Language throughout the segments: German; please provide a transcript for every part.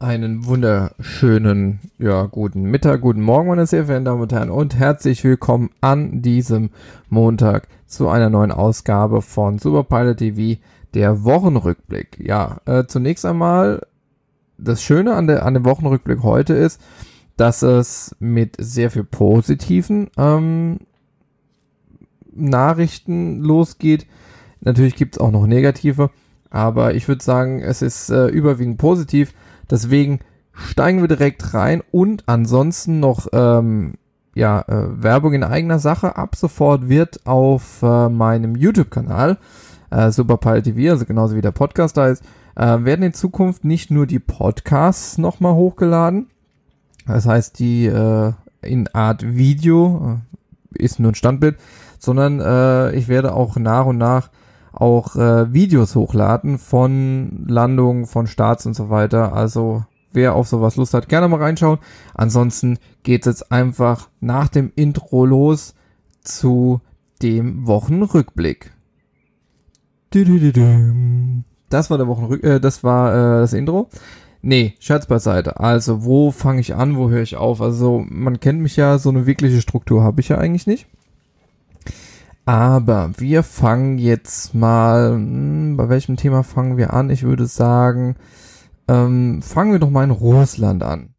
Einen wunderschönen, ja, guten Mittag, guten Morgen, meine sehr verehrten Damen und Herren, und herzlich willkommen an diesem Montag zu einer neuen Ausgabe von Superpilot TV, der Wochenrückblick. Ja, äh, zunächst einmal, das Schöne an, der, an dem Wochenrückblick heute ist, dass es mit sehr viel positiven ähm, Nachrichten losgeht. Natürlich gibt es auch noch negative, aber ich würde sagen, es ist äh, überwiegend positiv Deswegen steigen wir direkt rein und ansonsten noch ähm, ja, äh, Werbung in eigener Sache. Ab sofort wird auf äh, meinem YouTube-Kanal äh, Superpilot TV, also genauso wie der Podcast da ist, äh, werden in Zukunft nicht nur die Podcasts nochmal hochgeladen. Das heißt, die äh, in Art Video äh, ist nur ein Standbild, sondern äh, ich werde auch nach und nach auch äh, Videos hochladen von Landungen, von Starts und so weiter. Also wer auf sowas Lust hat, gerne mal reinschauen. Ansonsten geht es jetzt einfach nach dem Intro los zu dem Wochenrückblick. Das war der Wochenrück äh, das war äh, das Intro. Nee, Scherz beiseite. Also, wo fange ich an, wo höre ich auf? Also, man kennt mich ja, so eine wirkliche Struktur habe ich ja eigentlich nicht. Aber wir fangen jetzt mal, hm, bei welchem Thema fangen wir an? Ich würde sagen, ähm, fangen wir doch mal in Russland an.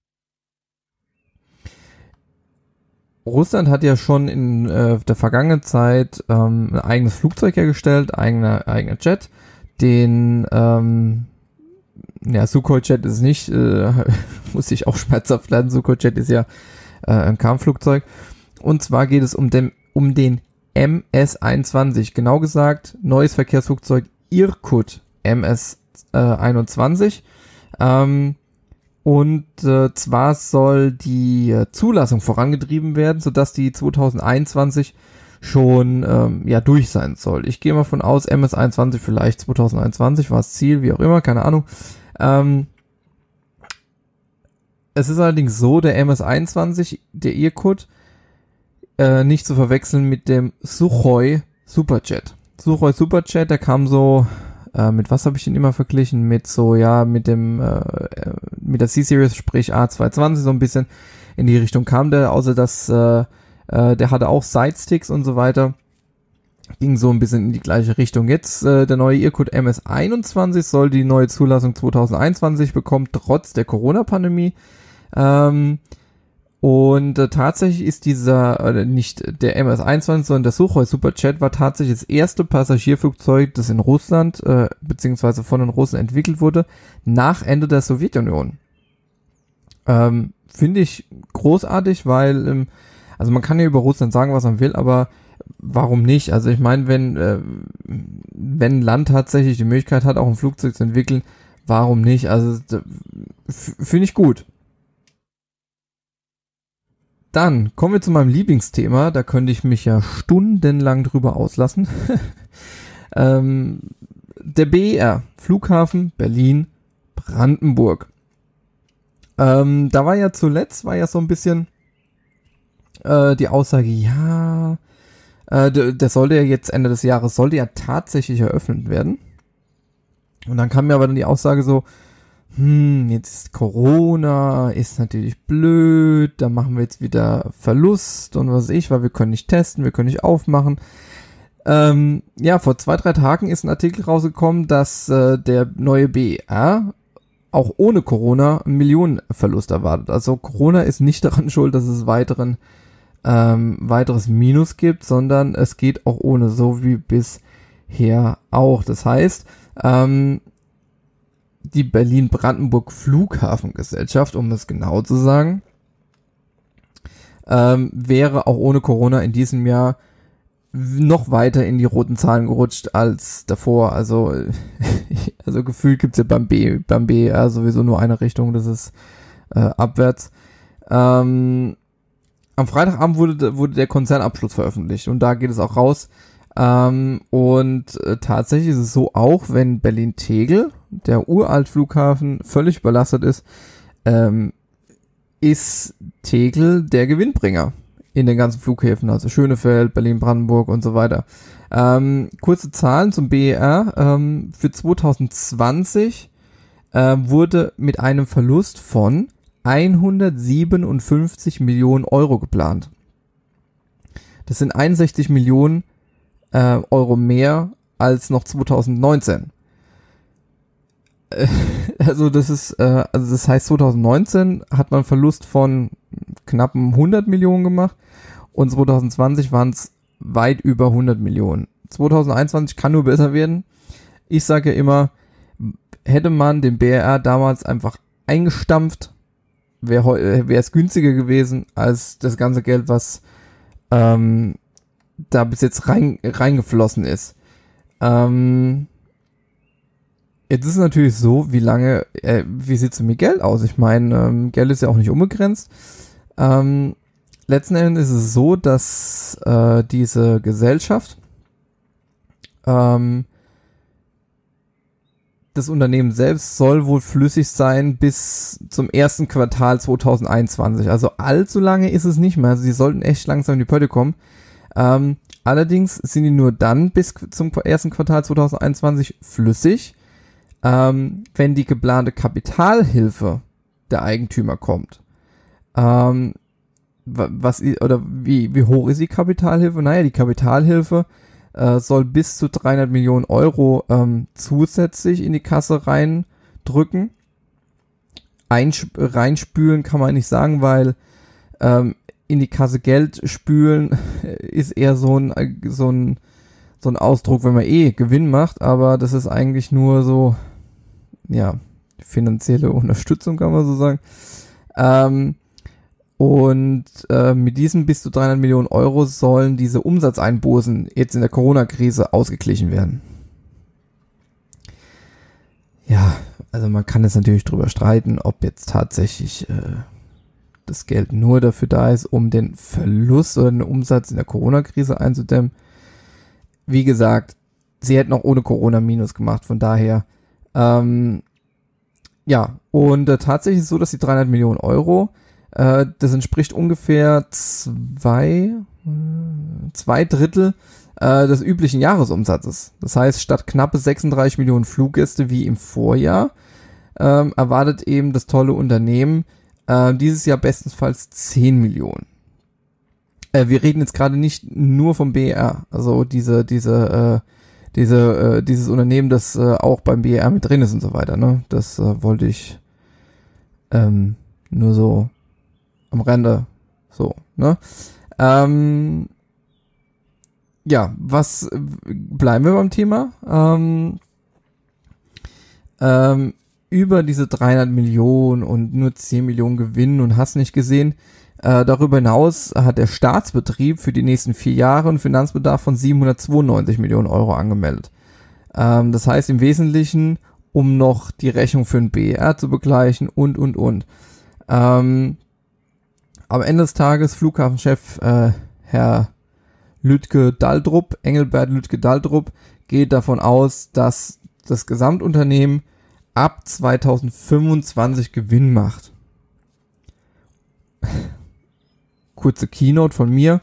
Russland hat ja schon in äh, der vergangenen Zeit ähm, ein eigenes Flugzeug hergestellt, eigener eigener Jet, den ähm, ja Sukhoi Jet ist nicht, äh, muss ich auch schmerzhaft lernen. Sukhoi Jet ist ja äh, ein Kampfflugzeug. Und zwar geht es um den um den MS-21. Genau gesagt, neues Verkehrsflugzeug Irkut MS-21. Ähm, und äh, zwar soll die äh, Zulassung vorangetrieben werden, sodass die 2021 schon ähm, ja durch sein soll. Ich gehe mal von aus, MS-21 vielleicht 2021 war das Ziel, wie auch immer, keine Ahnung. Ähm, es ist allerdings so, der MS-21, der Irkut, äh, nicht zu verwechseln mit dem Suchoi Superjet. Suchoi Superjet, der kam so, äh, mit was habe ich ihn immer verglichen? Mit so, ja, mit dem, äh, äh mit der C-Series, sprich A220, so ein bisschen in die Richtung kam der, außer dass äh, äh, der hatte auch Sidesticks und so weiter. Ging so ein bisschen in die gleiche Richtung. Jetzt äh, der neue Irkut MS21 soll die neue Zulassung 2021 bekommen, trotz der Corona-Pandemie. Ähm, und äh, tatsächlich ist dieser, äh, nicht der MS-21, sondern der Suchoi Superjet war tatsächlich das erste Passagierflugzeug, das in Russland, äh, beziehungsweise von den Russen entwickelt wurde, nach Ende der Sowjetunion. Ähm, Finde ich großartig, weil, ähm, also man kann ja über Russland sagen, was man will, aber warum nicht? Also ich meine, wenn, äh, wenn ein Land tatsächlich die Möglichkeit hat, auch ein Flugzeug zu entwickeln, warum nicht? Also finde ich gut. Dann kommen wir zu meinem Lieblingsthema. Da könnte ich mich ja stundenlang drüber auslassen. ähm, der BER, Flughafen Berlin Brandenburg. Ähm, da war ja zuletzt, war ja so ein bisschen äh, die Aussage, ja, äh, der, der sollte ja jetzt Ende des Jahres, sollte ja tatsächlich eröffnet werden. Und dann kam mir aber dann die Aussage so, hm, jetzt Corona ist natürlich blöd, da machen wir jetzt wieder Verlust und was weiß ich, weil wir können nicht testen, wir können nicht aufmachen. Ähm, ja, vor zwei, drei Tagen ist ein Artikel rausgekommen, dass äh, der neue BER auch ohne Corona einen Millionenverlust erwartet. Also Corona ist nicht daran schuld, dass es weiteren ähm, weiteres Minus gibt, sondern es geht auch ohne, so wie bisher auch. Das heißt, ähm, die Berlin-Brandenburg Flughafengesellschaft, um es genau zu sagen, ähm, wäre auch ohne Corona in diesem Jahr noch weiter in die roten Zahlen gerutscht als davor. Also, also gefühlt gibt's ja beim B, beim BR sowieso nur eine Richtung, das ist äh, abwärts. Ähm, am Freitagabend wurde, wurde der Konzernabschluss veröffentlicht und da geht es auch raus. Ähm, und äh, tatsächlich ist es so, auch wenn Berlin-Tegel, der Uraltflughafen, völlig überlastet ist, ähm, ist Tegel der Gewinnbringer in den ganzen Flughäfen, also Schönefeld, Berlin-Brandenburg und so weiter. Ähm, kurze Zahlen zum BER. Ähm, für 2020 äh, wurde mit einem Verlust von 157 Millionen Euro geplant. Das sind 61 Millionen äh, Euro mehr als noch 2019. Äh, also das ist, äh, also das heißt 2019 hat man Verlust von knappen 100 Millionen gemacht und 2020 waren es weit über 100 Millionen. 2021 kann nur besser werden. Ich sage ja immer, hätte man den BR damals einfach eingestampft, wäre es günstiger gewesen als das ganze Geld, was ähm, da bis jetzt rein, reingeflossen ist. Ähm, jetzt ist natürlich so, wie lange, äh, wie sieht es mit Geld aus? Ich meine, ähm, Geld ist ja auch nicht unbegrenzt. Ähm, letzten Endes ist es so, dass äh, diese Gesellschaft ähm, das Unternehmen selbst soll wohl flüssig sein bis zum ersten Quartal 2021. Also allzu lange ist es nicht mehr. Also sie sollten echt langsam in die Pötte kommen. Ähm, allerdings sind die nur dann bis zum ersten Quartal 2021 flüssig, ähm, wenn die geplante Kapitalhilfe der Eigentümer kommt. Ähm, was oder wie, wie hoch ist die Kapitalhilfe? Naja, die Kapitalhilfe äh, soll bis zu 300 Millionen Euro ähm, zusätzlich in die Kasse reindrücken. Einsp reinspülen kann man nicht sagen, weil ähm, in die Kasse Geld spülen ist eher so ein, so ein, so ein Ausdruck, wenn man eh Gewinn macht, aber das ist eigentlich nur so, ja, finanzielle Unterstützung, kann man so sagen. Ähm, und äh, mit diesen bis zu 300 Millionen Euro sollen diese Umsatzeinbußen jetzt in der Corona-Krise ausgeglichen werden. Ja, also man kann jetzt natürlich drüber streiten, ob jetzt tatsächlich äh, das Geld nur dafür da ist, um den Verlust oder den Umsatz in der Corona-Krise einzudämmen. Wie gesagt, sie hätten auch ohne Corona Minus gemacht, von daher, ähm, ja, und äh, tatsächlich ist es so, dass die 300 Millionen Euro äh, das entspricht ungefähr zwei, zwei Drittel äh, des üblichen Jahresumsatzes. Das heißt, statt knappe 36 Millionen Fluggäste wie im Vorjahr ähm, erwartet eben das tolle Unternehmen äh, dieses Jahr bestensfalls 10 Millionen. Äh, wir reden jetzt gerade nicht nur vom BR, also diese, diese, äh, diese, äh, dieses Unternehmen, das äh, auch beim BR mit drin ist und so weiter. Ne? Das äh, wollte ich ähm, nur so am Rande. So, ne? Ähm, ja, was bleiben wir beim Thema? Ähm, ähm, über diese 300 Millionen und nur 10 Millionen Gewinn und hast nicht gesehen. Äh, darüber hinaus hat der Staatsbetrieb für die nächsten vier Jahre einen Finanzbedarf von 792 Millionen Euro angemeldet. Ähm, das heißt im Wesentlichen, um noch die Rechnung für den BR zu begleichen und, und, und. Ähm, am Ende des Tages Flughafenchef äh, Herr Lütke Daldrup, Engelbert Lütke Daldrup, geht davon aus, dass das Gesamtunternehmen ab 2025 Gewinn macht. Kurze Keynote von mir,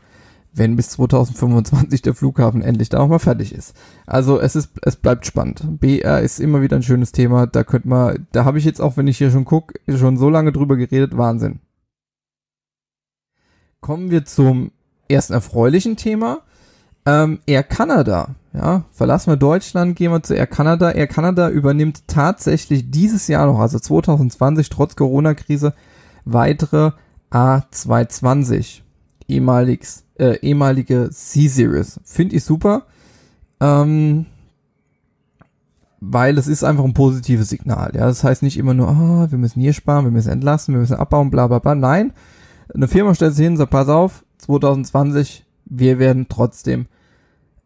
wenn bis 2025 der Flughafen endlich da auch mal fertig ist. Also es ist, es bleibt spannend. BR ist immer wieder ein schönes Thema. Da könnte man, da habe ich jetzt auch, wenn ich hier schon gucke, schon so lange drüber geredet. Wahnsinn kommen wir zum ersten erfreulichen Thema. Ähm, Air Canada, ja, verlassen wir Deutschland, gehen wir zu Air Canada. Air Canada übernimmt tatsächlich dieses Jahr noch, also 2020, trotz Corona-Krise, weitere A220, ehemaliges, äh, ehemalige C-Series. Finde ich super, ähm, weil es ist einfach ein positives Signal. Ja, das heißt nicht immer nur, ah, wir müssen hier sparen, wir müssen entlassen, wir müssen abbauen, bla bla bla. Nein, eine Firma stellt sich hin sagt, pass auf, 2020, wir werden trotzdem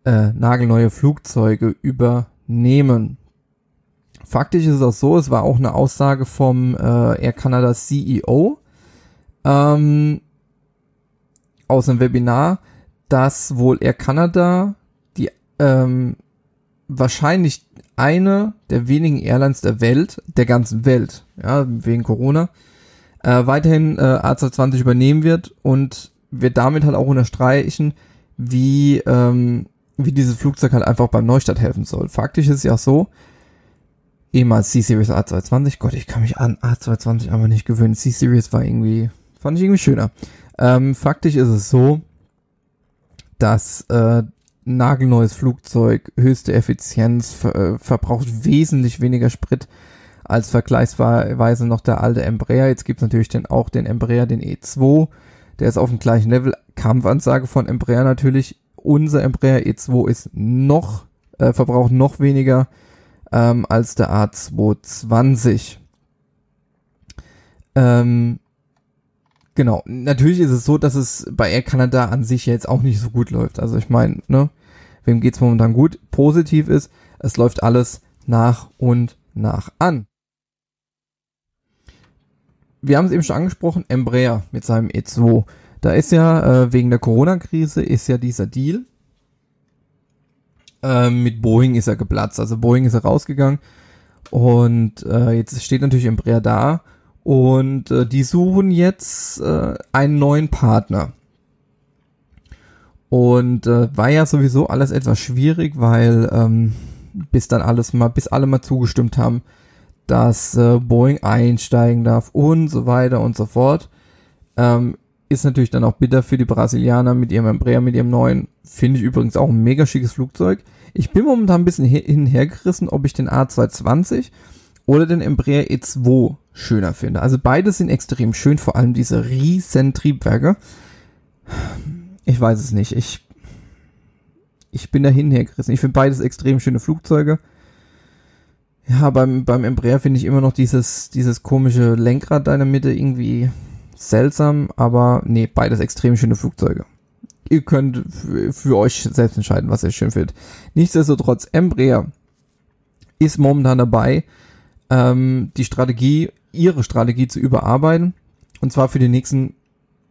äh, nagelneue Flugzeuge übernehmen. Faktisch ist es auch so, es war auch eine Aussage vom äh, Air Canada CEO ähm, aus einem Webinar, dass wohl Air Canada die ähm, wahrscheinlich eine der wenigen Airlines der Welt, der ganzen Welt, ja, wegen Corona, äh, weiterhin äh, A220 übernehmen wird und wird damit halt auch unterstreichen, wie, ähm, wie dieses Flugzeug halt einfach beim Neustart helfen soll. Faktisch ist es ja so, ehemals C-Series A220. Gott, ich kann mich an A220 aber nicht gewöhnen. C-Series war irgendwie, fand ich irgendwie schöner. Ähm, faktisch ist es so, dass äh, nagelneues Flugzeug, höchste Effizienz, ver äh, verbraucht wesentlich weniger Sprit als vergleichsweise noch der alte Embraer. Jetzt gibt es natürlich den, auch den Embraer, den E2. Der ist auf dem gleichen Level. Kampfansage von Embraer natürlich. Unser Embraer E2 ist noch, äh, verbraucht noch weniger ähm, als der A220. Ähm, genau. Natürlich ist es so, dass es bei Air Canada an sich jetzt auch nicht so gut läuft. Also ich meine, ne, wem geht's momentan gut? Positiv ist, es läuft alles nach und nach an. Wir haben es eben schon angesprochen, Embraer mit seinem E2. Da ist ja äh, wegen der Corona-Krise ist ja dieser Deal ähm, mit Boeing ist er geplatzt. Also Boeing ist er rausgegangen und äh, jetzt steht natürlich Embraer da und äh, die suchen jetzt äh, einen neuen Partner. Und äh, war ja sowieso alles etwas schwierig, weil ähm, bis dann alles mal, bis alle mal zugestimmt haben, dass äh, Boeing einsteigen darf und so weiter und so fort. Ähm, ist natürlich dann auch bitter für die Brasilianer mit ihrem Embraer, mit ihrem neuen. Finde ich übrigens auch ein mega schickes Flugzeug. Ich bin momentan ein bisschen hin und her gerissen, ob ich den A220 oder den Embraer E2 schöner finde. Also beide sind extrem schön, vor allem diese riesen Triebwerke. Ich weiß es nicht. Ich, ich bin da hin und her gerissen. Ich finde beides extrem schöne Flugzeuge. Ja, beim, beim Embraer finde ich immer noch dieses, dieses komische Lenkrad da in der Mitte irgendwie seltsam, aber nee, beides extrem schöne Flugzeuge ihr könnt für euch selbst entscheiden, was ihr schön findet. Nichtsdestotrotz, Embraer ist momentan dabei, ähm, die Strategie, ihre Strategie zu überarbeiten. Und zwar für die nächsten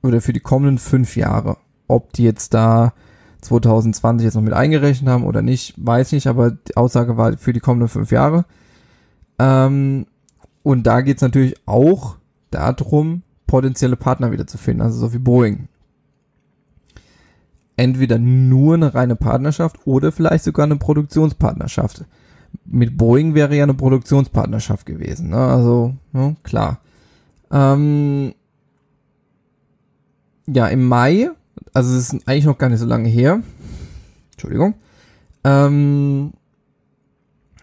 oder für die kommenden fünf Jahre. Ob die jetzt da 2020 jetzt noch mit eingerechnet haben oder nicht, weiß nicht, aber die Aussage war für die kommenden fünf Jahre. Ähm, und da geht es natürlich auch darum, potenzielle Partner wieder zu finden, also so wie Boeing entweder nur eine reine Partnerschaft oder vielleicht sogar eine Produktionspartnerschaft. Mit Boeing wäre ja eine Produktionspartnerschaft gewesen, ne? also ne, klar. Ähm, ja, im Mai, also es ist eigentlich noch gar nicht so lange her, Entschuldigung, ähm,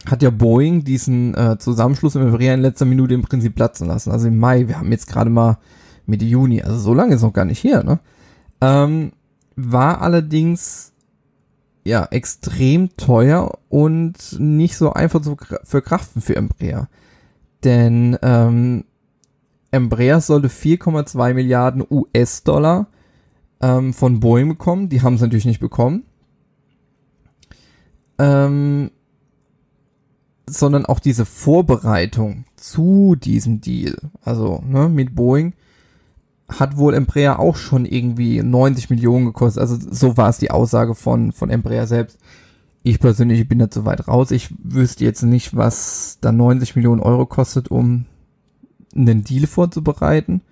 hat ja Boeing diesen äh, Zusammenschluss im Embraer in letzter Minute im Prinzip platzen lassen. Also im Mai, wir haben jetzt gerade mal Mitte Juni, also so lange ist noch gar nicht her, ne? Ähm, war allerdings ja extrem teuer und nicht so einfach zu verkraften für Embraer. Denn ähm, Embraer sollte 4,2 Milliarden US-Dollar ähm, von Boeing bekommen. Die haben es natürlich nicht bekommen. Ähm, sondern auch diese Vorbereitung zu diesem Deal, also ne, mit Boeing, hat wohl Embraer auch schon irgendwie 90 Millionen gekostet. Also so war es die Aussage von, von Embraer selbst. Ich persönlich bin da zu weit raus. Ich wüsste jetzt nicht, was da 90 Millionen Euro kostet, um einen Deal vorzubereiten.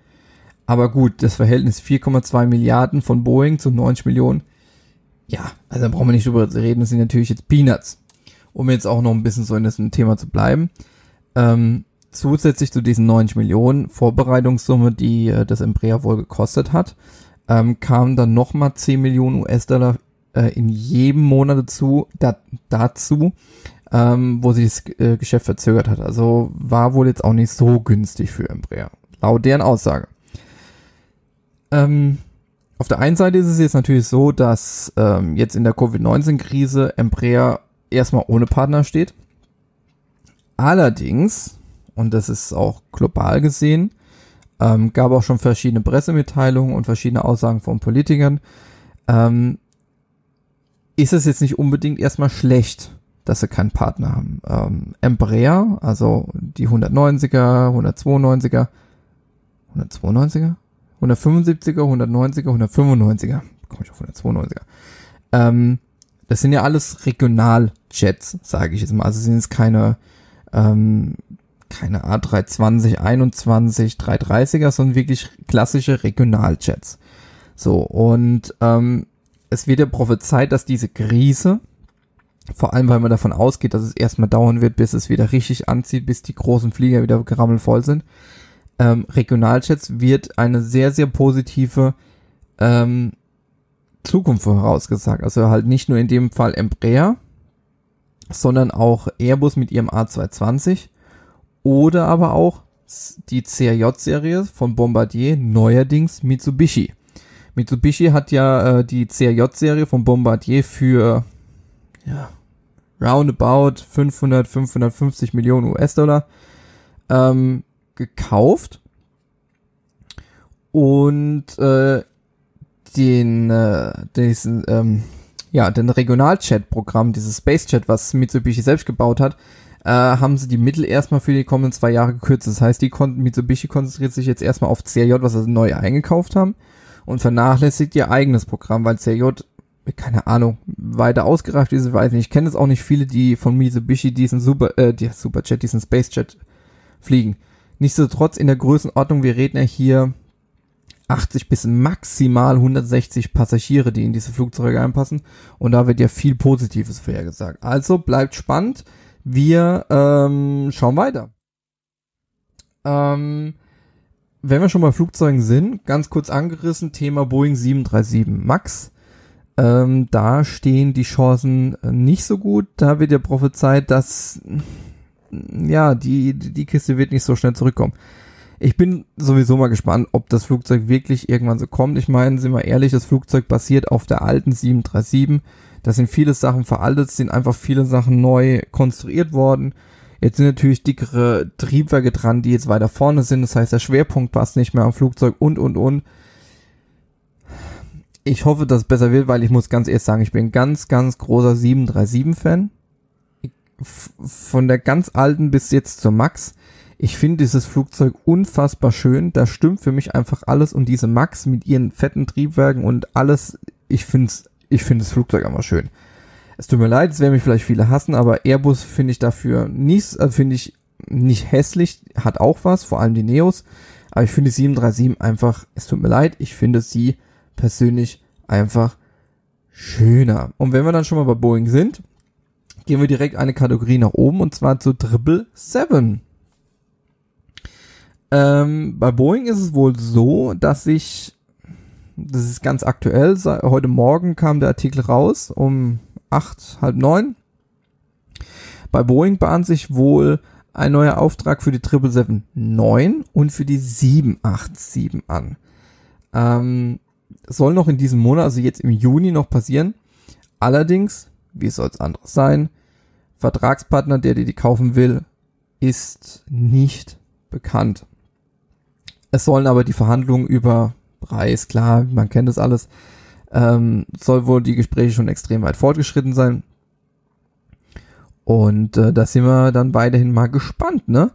Aber gut, das Verhältnis 4,2 Milliarden von Boeing zu 90 Millionen. Ja, also da brauchen wir nicht drüber reden. Das sind natürlich jetzt Peanuts. Um jetzt auch noch ein bisschen so in diesem Thema zu bleiben. Ähm, zusätzlich zu diesen 90 Millionen Vorbereitungssumme, die äh, das Embraer wohl gekostet hat, ähm, kamen dann nochmal 10 Millionen US-Dollar äh, in jedem Monat dazu, da, dazu ähm, wo sich das äh, Geschäft verzögert hat. Also war wohl jetzt auch nicht so günstig für Embraer, laut deren Aussage. Ähm, auf der einen Seite ist es jetzt natürlich so, dass ähm, jetzt in der Covid-19-Krise Embraer erstmal ohne Partner steht. Allerdings und das ist auch global gesehen. Ähm, gab auch schon verschiedene Pressemitteilungen und verschiedene Aussagen von Politikern. Ähm, ist es jetzt nicht unbedingt erstmal schlecht, dass sie keinen Partner haben. Ähm, Embraer, also die 190er, 192er, 192er, 175er, 190er, 195er, komme ich auf 192er. Ähm, das sind ja alles Regionaljets, sage ich jetzt mal. Also sind es keine ähm, keine A320, 21, 330er, sondern wirklich klassische Regionaljets. So, und ähm, es wird ja prophezeit, dass diese Krise Vor allem, weil man davon ausgeht, dass es erstmal dauern wird, bis es wieder richtig anzieht, bis die großen Flieger wieder gerammelvoll sind. Ähm, Regionaljets wird eine sehr, sehr positive ähm, Zukunft vorausgesagt. Also halt nicht nur in dem Fall Embraer, sondern auch Airbus mit ihrem A220 oder aber auch die CRJ-Serie von Bombardier, neuerdings Mitsubishi. Mitsubishi hat ja äh, die CRJ-Serie von Bombardier für ja, roundabout 500, 550 Millionen US-Dollar ähm, gekauft und äh, den, äh, diesen, ähm, ja, den Regionalchat-Programm, dieses Space Chat, was Mitsubishi selbst gebaut hat, äh, haben sie die Mittel erstmal für die kommenden zwei Jahre gekürzt. Das heißt, die konnten, Mitsubishi konzentriert sich jetzt erstmal auf CRJ, was sie neu eingekauft haben, und vernachlässigt ihr eigenes Programm, weil CRJ, keine Ahnung, weiter ausgereift ist, ich weiß nicht. Ich kenne es auch nicht viele, die von Mitsubishi diesen Super, äh, die Superjet, diesen Space Jet fliegen. Nichtsdestotrotz in der Größenordnung, wir reden ja hier 80 bis maximal 160 Passagiere, die in diese Flugzeuge einpassen. Und da wird ja viel Positives vorhergesagt. Also bleibt spannend. Wir ähm, schauen weiter. Ähm, wenn wir schon bei Flugzeugen sind, ganz kurz angerissen, Thema Boeing 737 MAX. Ähm, da stehen die Chancen nicht so gut. Da wird ja prophezeit, dass ja, die, die Kiste wird nicht so schnell zurückkommen. Ich bin sowieso mal gespannt, ob das Flugzeug wirklich irgendwann so kommt. Ich meine, sind wir ehrlich, das Flugzeug basiert auf der alten 737. Da sind viele Sachen veraltet, sind einfach viele Sachen neu konstruiert worden. Jetzt sind natürlich dickere Triebwerke dran, die jetzt weiter vorne sind. Das heißt, der Schwerpunkt passt nicht mehr am Flugzeug und, und, und. Ich hoffe, dass es besser wird, weil ich muss ganz ehrlich sagen, ich bin ein ganz, ganz großer 737-Fan. Von der ganz alten bis jetzt zur Max ich finde dieses Flugzeug unfassbar schön. Da stimmt für mich einfach alles und diese Max mit ihren fetten Triebwerken und alles. Ich finde ich finde das Flugzeug einfach schön. Es tut mir leid, es werden mich vielleicht viele hassen, aber Airbus finde ich dafür nicht, also finde ich nicht hässlich, hat auch was, vor allem die Neos. Aber ich finde die 737 einfach, es tut mir leid, ich finde sie persönlich einfach schöner. Und wenn wir dann schon mal bei Boeing sind, gehen wir direkt eine Kategorie nach oben und zwar zu Triple Seven. Ähm, bei Boeing ist es wohl so, dass sich, das ist ganz aktuell, heute Morgen kam der Artikel raus um acht, halb neun. Bei Boeing bahnt sich wohl ein neuer Auftrag für die 777-9 und für die 787 an. Ähm, soll noch in diesem Monat, also jetzt im Juni noch passieren. Allerdings, wie soll es anderes sein, Vertragspartner, der dir die kaufen will, ist nicht bekannt. Es sollen aber die Verhandlungen über Preis, klar, man kennt das alles, ähm, soll wohl die Gespräche schon extrem weit fortgeschritten sein. Und äh, da sind wir dann weiterhin mal gespannt, ne?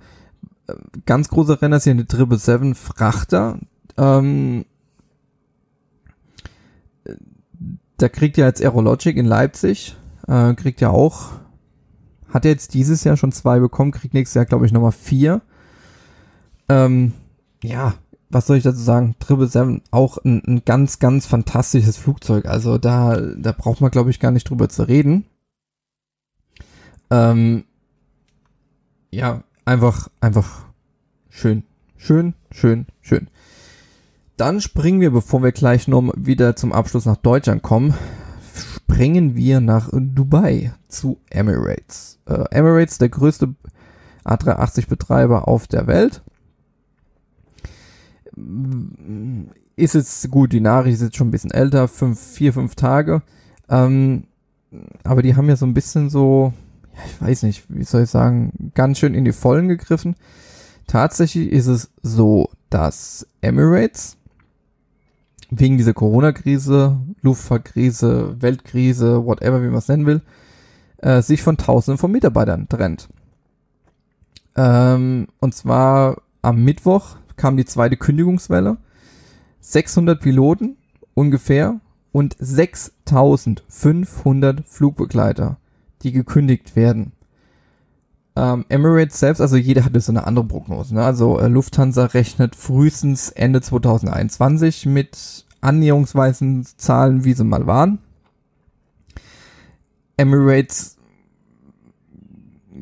Ganz großer Renner ist hier eine 777 Frachter. Ähm, da kriegt ja jetzt Aerologic in Leipzig, äh, kriegt ja auch, hat er jetzt dieses Jahr schon zwei bekommen, kriegt nächstes Jahr, glaube ich, nochmal vier. Ähm, ja, was soll ich dazu sagen? Triple Seven, auch ein, ein ganz, ganz fantastisches Flugzeug. Also da, da braucht man, glaube ich, gar nicht drüber zu reden. Ähm, ja, einfach, einfach schön. Schön, schön, schön. Dann springen wir, bevor wir gleich noch wieder zum Abschluss nach Deutschland kommen, springen wir nach Dubai zu Emirates. Äh, Emirates, der größte A380-Betreiber auf der Welt ist jetzt gut, die Nachricht ist jetzt schon ein bisschen älter, fünf, vier, fünf Tage. Ähm, aber die haben ja so ein bisschen so, ich weiß nicht, wie soll ich sagen, ganz schön in die Vollen gegriffen. Tatsächlich ist es so, dass Emirates wegen dieser Corona-Krise, Luftfahrtkrise, Weltkrise, whatever, wie man es nennen will, äh, sich von Tausenden von Mitarbeitern trennt. Ähm, und zwar am Mittwoch kam die zweite Kündigungswelle. 600 Piloten ungefähr und 6500 Flugbegleiter, die gekündigt werden. Ähm, Emirates selbst, also jeder hatte so eine andere Prognose. Ne? Also äh, Lufthansa rechnet frühestens Ende 2021 mit annäherungsweisen Zahlen, wie sie mal waren. Emirates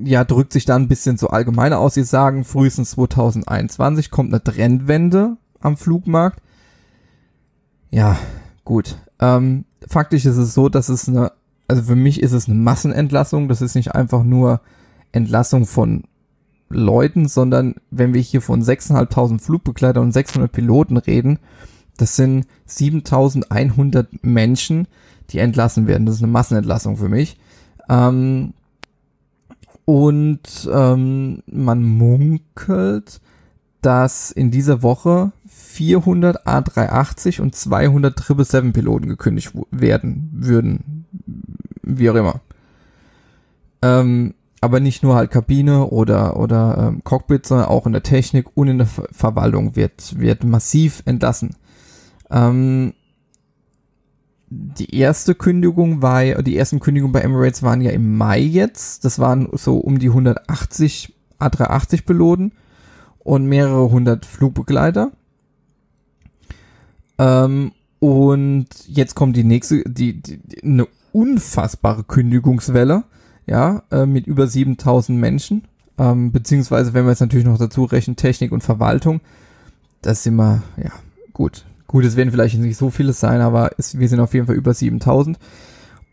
ja, drückt sich dann ein bisschen so allgemeiner aus. Sie sagen, frühestens 2021 kommt eine Trendwende am Flugmarkt. Ja, gut. Ähm, faktisch ist es so, dass es eine, also für mich ist es eine Massenentlassung. Das ist nicht einfach nur Entlassung von Leuten, sondern wenn wir hier von 6.500 Flugbegleitern und 600 Piloten reden, das sind 7.100 Menschen, die entlassen werden. Das ist eine Massenentlassung für mich. Ähm, und ähm, man munkelt, dass in dieser Woche 400 A380 und 200 777 Piloten gekündigt werden würden. Wie auch immer. Ähm, aber nicht nur halt Kabine oder, oder ähm, Cockpit, sondern auch in der Technik und in der Ver Verwaltung wird, wird massiv entlassen. Ähm, die erste Kündigung war, die ersten Kündigungen bei Emirates waren ja im Mai jetzt. Das waren so um die 180 A380 Piloten und mehrere hundert Flugbegleiter. Ähm, und jetzt kommt die nächste, die, die, die eine unfassbare Kündigungswelle, ja, äh, mit über 7000 Menschen. Ähm, beziehungsweise, wenn wir jetzt natürlich noch dazu rechnen, Technik und Verwaltung, das sind wir, ja, gut. Gut, es werden vielleicht nicht so viele sein, aber es, wir sind auf jeden Fall über 7000.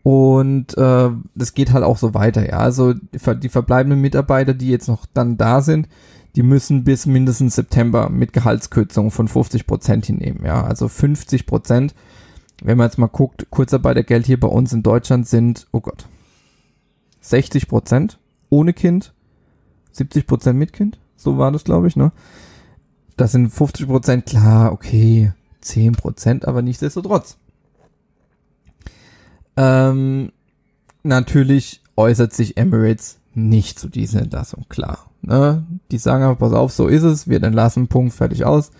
Und äh, das geht halt auch so weiter, ja. Also die, verbleibenden Mitarbeiter, die jetzt noch dann da sind, die müssen bis mindestens September mit Gehaltskürzungen von 50 Prozent hinnehmen, ja. Also 50 Prozent. Wenn man jetzt mal guckt, Kurzarbeitergeld hier bei uns in Deutschland sind, oh Gott, 60 Prozent ohne Kind, 70 Prozent mit Kind. So war das, glaube ich, ne? Das sind 50 Prozent, klar, okay, 10 Prozent, aber nichtsdestotrotz. Ähm, natürlich äußert sich Emirates nicht zu dieser Entlassung, klar. Ne? Die sagen aber, pass auf, so ist es, wird entlassen, Punkt, fertig aus.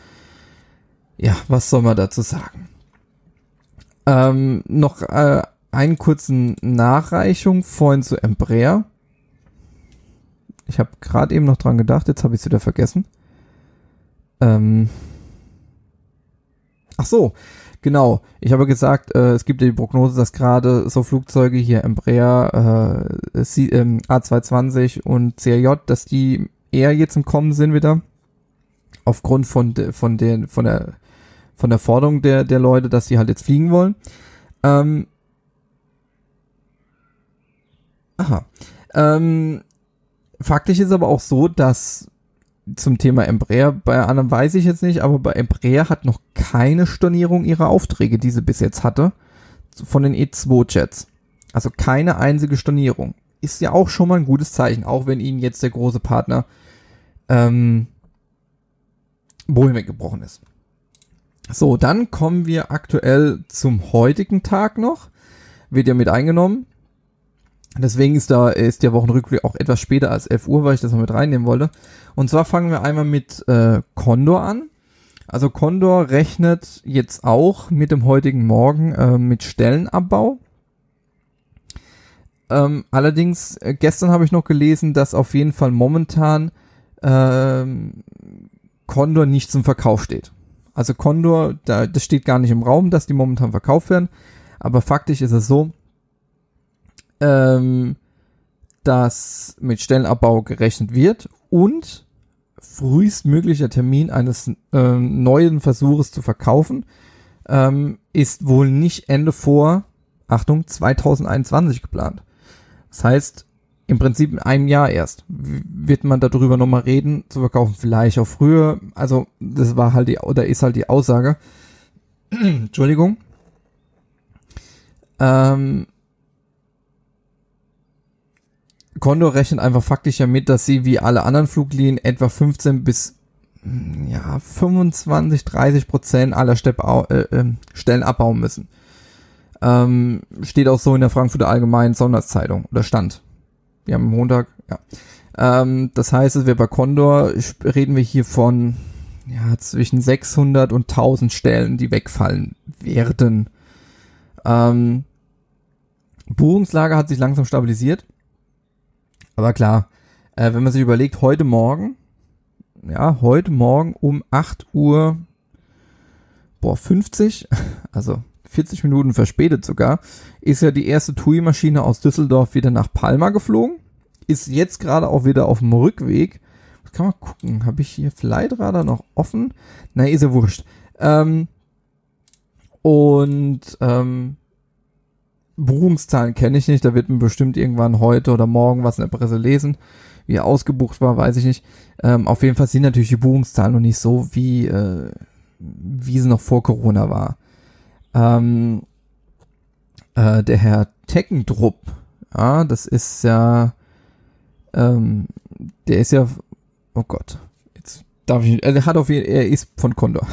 Ja, was soll man dazu sagen? Ähm, noch äh, einen kurzen Nachreichung vorhin zu Embraer. Ich habe gerade eben noch dran gedacht, jetzt habe ich es wieder vergessen. Ähm, ach so, Genau, ich habe gesagt, äh, es gibt ja die Prognose, dass gerade so Flugzeuge hier Embraer, äh, ähm, A220 und CRJ, dass die eher jetzt im Kommen sind wieder. Aufgrund von, de, von, den, von, der, von der Forderung der, der Leute, dass die halt jetzt fliegen wollen. Ähm, aha. Ähm, faktisch ist aber auch so, dass zum Thema Embraer, bei anderen weiß ich jetzt nicht, aber bei Embraer hat noch keine Stornierung ihrer Aufträge, die sie bis jetzt hatte, von den E2-Jets. Also keine einzige Stornierung. Ist ja auch schon mal ein gutes Zeichen, auch wenn ihnen jetzt der große Partner ähm, Boeing weggebrochen ist. So, dann kommen wir aktuell zum heutigen Tag noch. Wird ja mit eingenommen. Deswegen ist da ist der Wochenrückblick auch etwas später als 11 Uhr, weil ich das noch mit reinnehmen wollte. Und zwar fangen wir einmal mit äh, Condor an. Also Condor rechnet jetzt auch mit dem heutigen Morgen äh, mit Stellenabbau. Ähm, allerdings, äh, gestern habe ich noch gelesen, dass auf jeden Fall momentan ähm, Condor nicht zum Verkauf steht. Also Condor, da, das steht gar nicht im Raum, dass die momentan verkauft werden. Aber faktisch ist es so, ähm, dass mit Stellenabbau gerechnet wird und frühestmöglicher Termin eines äh, neuen Versuches zu verkaufen ähm, ist wohl nicht Ende vor, Achtung, 2021 geplant. Das heißt, im Prinzip in einem Jahr erst wird man darüber nochmal reden, zu verkaufen, vielleicht auch früher. Also, das war halt die, oder ist halt die Aussage. Entschuldigung. Ähm, Condor rechnet einfach faktisch ja mit, dass sie wie alle anderen Fluglinien etwa 15 bis hm, ja, 25, 30 Prozent aller Steppau äh, äh, Stellen abbauen müssen. Ähm, steht auch so in der Frankfurter Allgemeinen Sonderzeitung oder stand. Wir haben Montag, ja. Ähm, das heißt, dass wir bei Condor reden wir hier von ja, zwischen 600 und 1000 Stellen, die wegfallen werden. Ähm, Buchungslage hat sich langsam stabilisiert. Aber klar, äh, wenn man sich überlegt, heute Morgen, ja, heute Morgen um 8 Uhr, boah, 50, also 40 Minuten verspätet sogar, ist ja die erste TUI-Maschine aus Düsseldorf wieder nach Palma geflogen. ist jetzt gerade auch wieder auf dem Rückweg. Kann man gucken, habe ich hier Flightradar noch offen? Na, ist ja wurscht. Ähm, und ähm, Buchungszahlen kenne ich nicht, da wird man bestimmt irgendwann heute oder morgen was in der Presse lesen. Wie er ausgebucht war, weiß ich nicht. Ähm, auf jeden Fall sind natürlich die Buchungszahlen noch nicht so, wie, äh, wie sie noch vor Corona war. Ähm, äh, der Herr Teckendrupp, ja, das ist ja, ähm, der ist ja, oh Gott, jetzt darf ich nicht, er hat auf jeden er ist von Condor.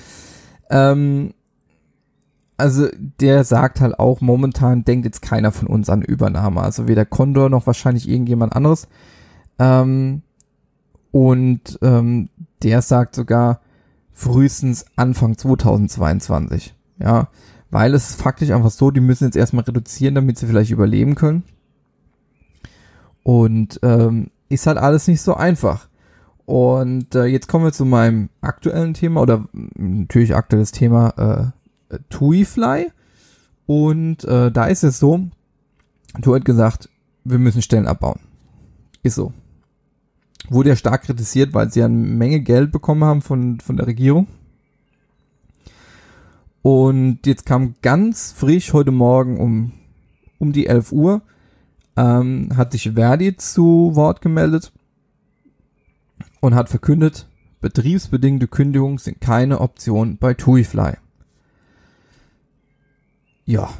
ähm, also der sagt halt auch, momentan denkt jetzt keiner von uns an Übernahme. Also weder Condor noch wahrscheinlich irgendjemand anderes. Ähm, und ähm, der sagt sogar frühestens Anfang 2022. Ja, weil es faktisch einfach so, die müssen jetzt erstmal reduzieren, damit sie vielleicht überleben können. Und ähm, ist halt alles nicht so einfach. Und äh, jetzt kommen wir zu meinem aktuellen Thema oder natürlich aktuelles Thema äh, TuiFly. Und äh, da ist es so, du hat gesagt, wir müssen Stellen abbauen. Ist so. Wurde ja stark kritisiert, weil sie eine Menge Geld bekommen haben von, von der Regierung. Und jetzt kam ganz frisch heute Morgen um, um die 11 Uhr, ähm, hat sich Verdi zu Wort gemeldet und hat verkündet, betriebsbedingte Kündigungen sind keine Option bei TuiFly. Ja.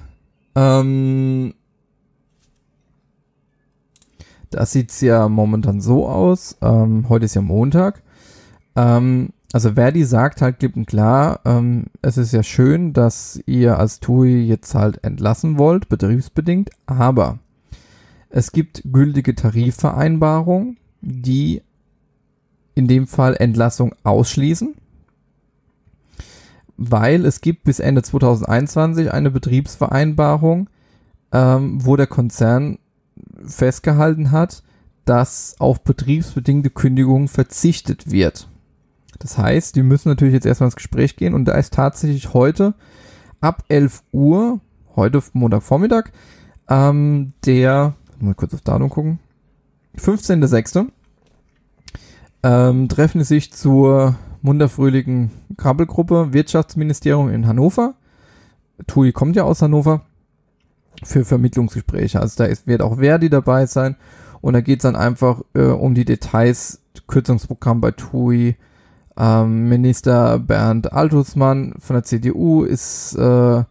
Ähm, das sieht's ja momentan so aus. Ähm, heute ist ja Montag. Ähm, also Verdi sagt halt klipp und klar, ähm, es ist ja schön, dass ihr als TUI jetzt halt entlassen wollt, betriebsbedingt, aber es gibt gültige Tarifvereinbarungen, die in dem Fall Entlassung ausschließen, weil es gibt bis Ende 2021 eine Betriebsvereinbarung, ähm, wo der Konzern festgehalten hat, dass auf betriebsbedingte Kündigungen verzichtet wird. Das heißt, die müssen natürlich jetzt erstmal ins Gespräch gehen und da ist tatsächlich heute ab 11 Uhr, heute Montagvormittag, ähm, der, mal kurz auf Datum gucken, 15.06. Ähm, treffen sich zur munterfröhlichen Krabbelgruppe Wirtschaftsministerium in Hannover. TUI kommt ja aus Hannover für Vermittlungsgespräche. Also da ist, wird auch Verdi dabei sein und da geht es dann einfach äh, um die Details, Kürzungsprogramm bei TUI, ähm, Minister Bernd Altusmann von der CDU ist, äh,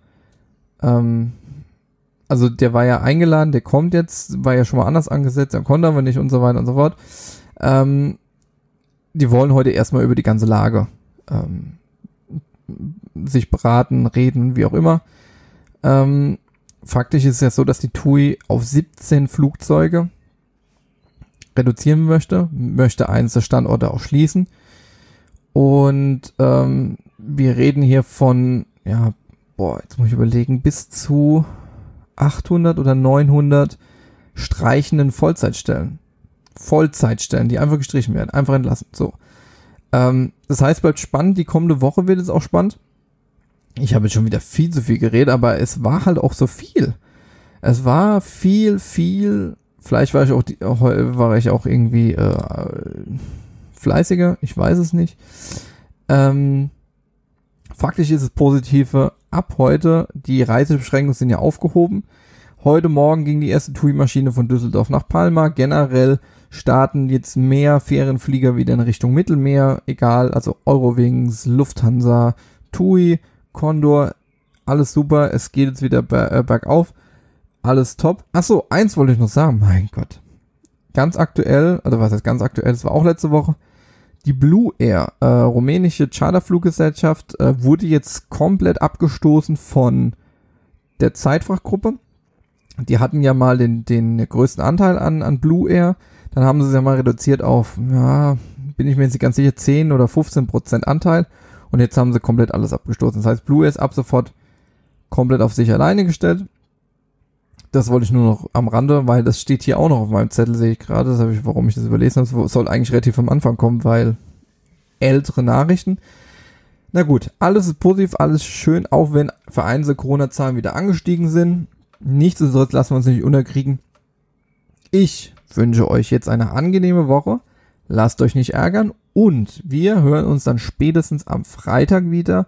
ähm, also der war ja eingeladen, der kommt jetzt, war ja schon mal anders angesetzt, er konnte aber nicht und so weiter und so fort. Ähm, die wollen heute erstmal über die ganze Lage ähm, sich beraten, reden, wie auch immer. Ähm, faktisch ist es ja so, dass die TUI auf 17 Flugzeuge reduzieren möchte, möchte eines der Standorte auch schließen. Und ähm, wir reden hier von, ja, boah, jetzt muss ich überlegen, bis zu 800 oder 900 streichenden Vollzeitstellen. Vollzeitstellen, die einfach gestrichen werden, einfach entlassen. So. Ähm, das heißt, bleibt spannend. Die kommende Woche wird es auch spannend. Ich habe jetzt schon wieder viel zu viel geredet, aber es war halt auch so viel. Es war viel, viel. Vielleicht war ich auch, die, war ich auch irgendwie äh, fleißiger, ich weiß es nicht. Ähm, faktisch ist es positive, ab heute, die Reisebeschränkungen sind ja aufgehoben. Heute Morgen ging die erste TUI-Maschine von Düsseldorf nach Palma. Generell starten jetzt mehr Ferienflieger wieder in Richtung Mittelmeer, egal, also Eurowings, Lufthansa, TUI, Condor, alles super, es geht jetzt wieder äh, bergauf, alles top. Achso, eins wollte ich noch sagen, mein Gott. Ganz aktuell, also was heißt ganz aktuell, das war auch letzte Woche, die Blue Air, äh, rumänische Charterfluggesellschaft, äh, wurde jetzt komplett abgestoßen von der Zeitfrachtgruppe. Die hatten ja mal den, den größten Anteil an, an Blue Air. Dann haben sie es ja mal reduziert auf, ja, bin ich mir jetzt nicht ganz sicher, 10 oder 15 Prozent Anteil. Und jetzt haben sie komplett alles abgestoßen. Das heißt, Blue Air ist ab sofort komplett auf sich alleine gestellt. Das wollte ich nur noch am Rande, weil das steht hier auch noch auf meinem Zettel, sehe ich gerade. Das habe ich, warum ich das überlesen habe. Das soll eigentlich relativ am Anfang kommen, weil ältere Nachrichten. Na gut, alles ist positiv, alles schön, auch wenn vereinzelte Corona-Zahlen wieder angestiegen sind. Nichtsdestotrotz lassen wir uns nicht unterkriegen. Ich wünsche euch jetzt eine angenehme Woche. Lasst euch nicht ärgern und wir hören uns dann spätestens am Freitag wieder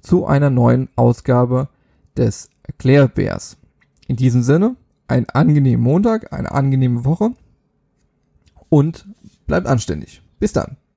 zu einer neuen Ausgabe des Erklärbärs. In diesem Sinne, einen angenehmen Montag, eine angenehme Woche und bleibt anständig. Bis dann.